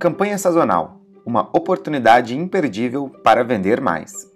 Campanha sazonal uma oportunidade imperdível para vender mais.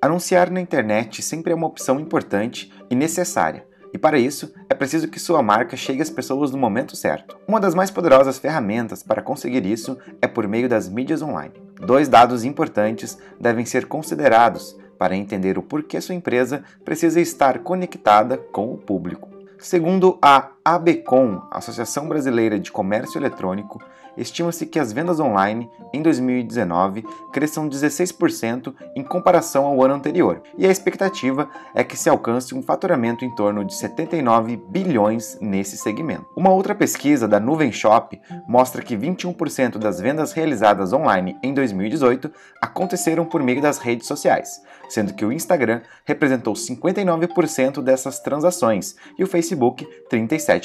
Anunciar na internet sempre é uma opção importante e necessária, e para isso é preciso que sua marca chegue às pessoas no momento certo. Uma das mais poderosas ferramentas para conseguir isso é por meio das mídias online. Dois dados importantes devem ser considerados para entender o porquê sua empresa precisa estar conectada com o público. Segundo a ABCOM, Associação Brasileira de Comércio Eletrônico, estima-se que as vendas online em 2019 cresçam 16% em comparação ao ano anterior, e a expectativa é que se alcance um faturamento em torno de 79 bilhões nesse segmento. Uma outra pesquisa da Nuvem Shop mostra que 21% das vendas realizadas online em 2018 aconteceram por meio das redes sociais, sendo que o Instagram representou 59% dessas transações e o Facebook 37%.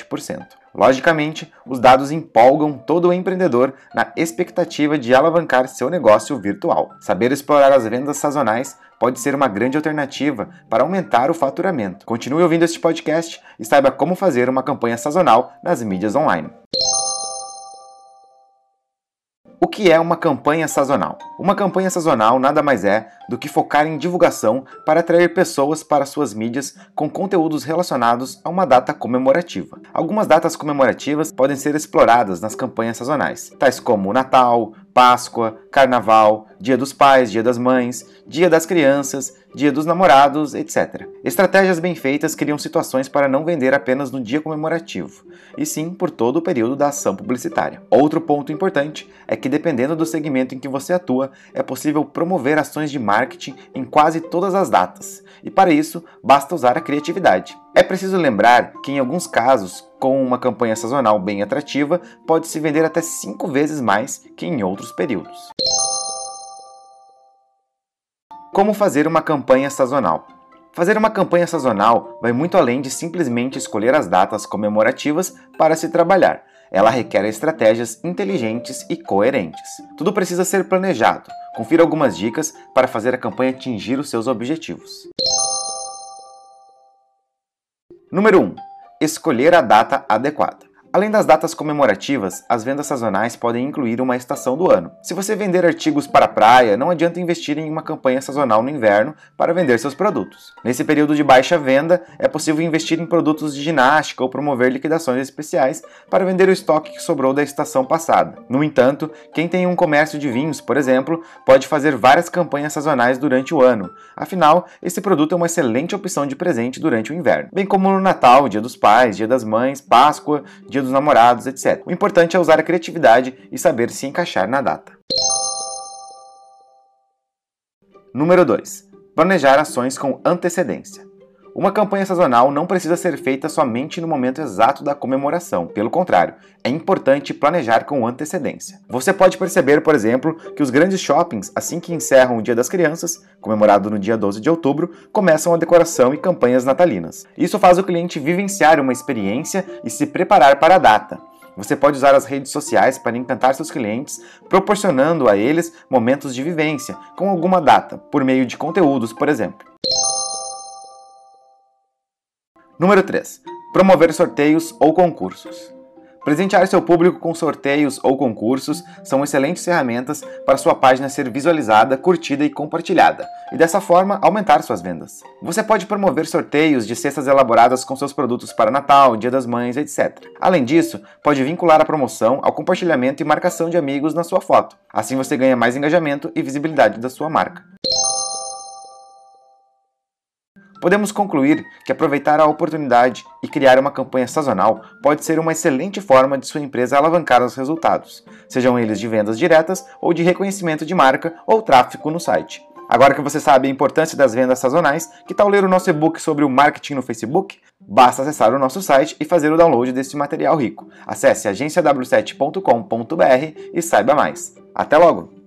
Logicamente, os dados empolgam todo o empreendedor na expectativa de alavancar seu negócio virtual. Saber explorar as vendas sazonais pode ser uma grande alternativa para aumentar o faturamento. Continue ouvindo este podcast e saiba como fazer uma campanha sazonal nas mídias online. O que é uma campanha sazonal? Uma campanha sazonal nada mais é do que focar em divulgação para atrair pessoas para suas mídias com conteúdos relacionados a uma data comemorativa. Algumas datas comemorativas podem ser exploradas nas campanhas sazonais, tais como Natal, Páscoa, Carnaval, Dia dos Pais, Dia das Mães, Dia das Crianças, Dia dos Namorados, etc. Estratégias bem feitas criam situações para não vender apenas no dia comemorativo, e sim por todo o período da ação publicitária. Outro ponto importante é que, dependendo do segmento em que você atua, é possível promover ações de marketing em quase todas as datas, e para isso basta usar a criatividade. É preciso lembrar que, em alguns casos, com uma campanha sazonal bem atrativa, pode se vender até 5 vezes mais que em outros períodos. Como fazer uma campanha sazonal? Fazer uma campanha sazonal vai muito além de simplesmente escolher as datas comemorativas para se trabalhar. Ela requer estratégias inteligentes e coerentes. Tudo precisa ser planejado. Confira algumas dicas para fazer a campanha atingir os seus objetivos. Número 1 escolher a data adequada. Além das datas comemorativas, as vendas sazonais podem incluir uma estação do ano. Se você vender artigos para a praia, não adianta investir em uma campanha sazonal no inverno para vender seus produtos. Nesse período de baixa venda, é possível investir em produtos de ginástica ou promover liquidações especiais para vender o estoque que sobrou da estação passada. No entanto, quem tem um comércio de vinhos, por exemplo, pode fazer várias campanhas sazonais durante o ano. Afinal, esse produto é uma excelente opção de presente durante o inverno, bem como no Natal, Dia dos Pais, Dia das Mães, Páscoa, Dia dos namorados, etc. O importante é usar a criatividade e saber se encaixar na data. Número 2. Planejar ações com antecedência. Uma campanha sazonal não precisa ser feita somente no momento exato da comemoração, pelo contrário, é importante planejar com antecedência. Você pode perceber, por exemplo, que os grandes shoppings, assim que encerram o Dia das Crianças, comemorado no dia 12 de outubro, começam a decoração e campanhas natalinas. Isso faz o cliente vivenciar uma experiência e se preparar para a data. Você pode usar as redes sociais para encantar seus clientes, proporcionando a eles momentos de vivência com alguma data, por meio de conteúdos, por exemplo. Número 3. Promover sorteios ou concursos. Presentear seu público com sorteios ou concursos são excelentes ferramentas para sua página ser visualizada, curtida e compartilhada, e dessa forma aumentar suas vendas. Você pode promover sorteios de cestas elaboradas com seus produtos para Natal, Dia das Mães, etc. Além disso, pode vincular a promoção ao compartilhamento e marcação de amigos na sua foto. Assim você ganha mais engajamento e visibilidade da sua marca. Podemos concluir que aproveitar a oportunidade e criar uma campanha sazonal pode ser uma excelente forma de sua empresa alavancar os resultados, sejam eles de vendas diretas ou de reconhecimento de marca ou tráfego no site. Agora que você sabe a importância das vendas sazonais, que tal ler o nosso e-book sobre o marketing no Facebook? Basta acessar o nosso site e fazer o download deste material rico. Acesse agenciaw7.com.br e saiba mais. Até logo!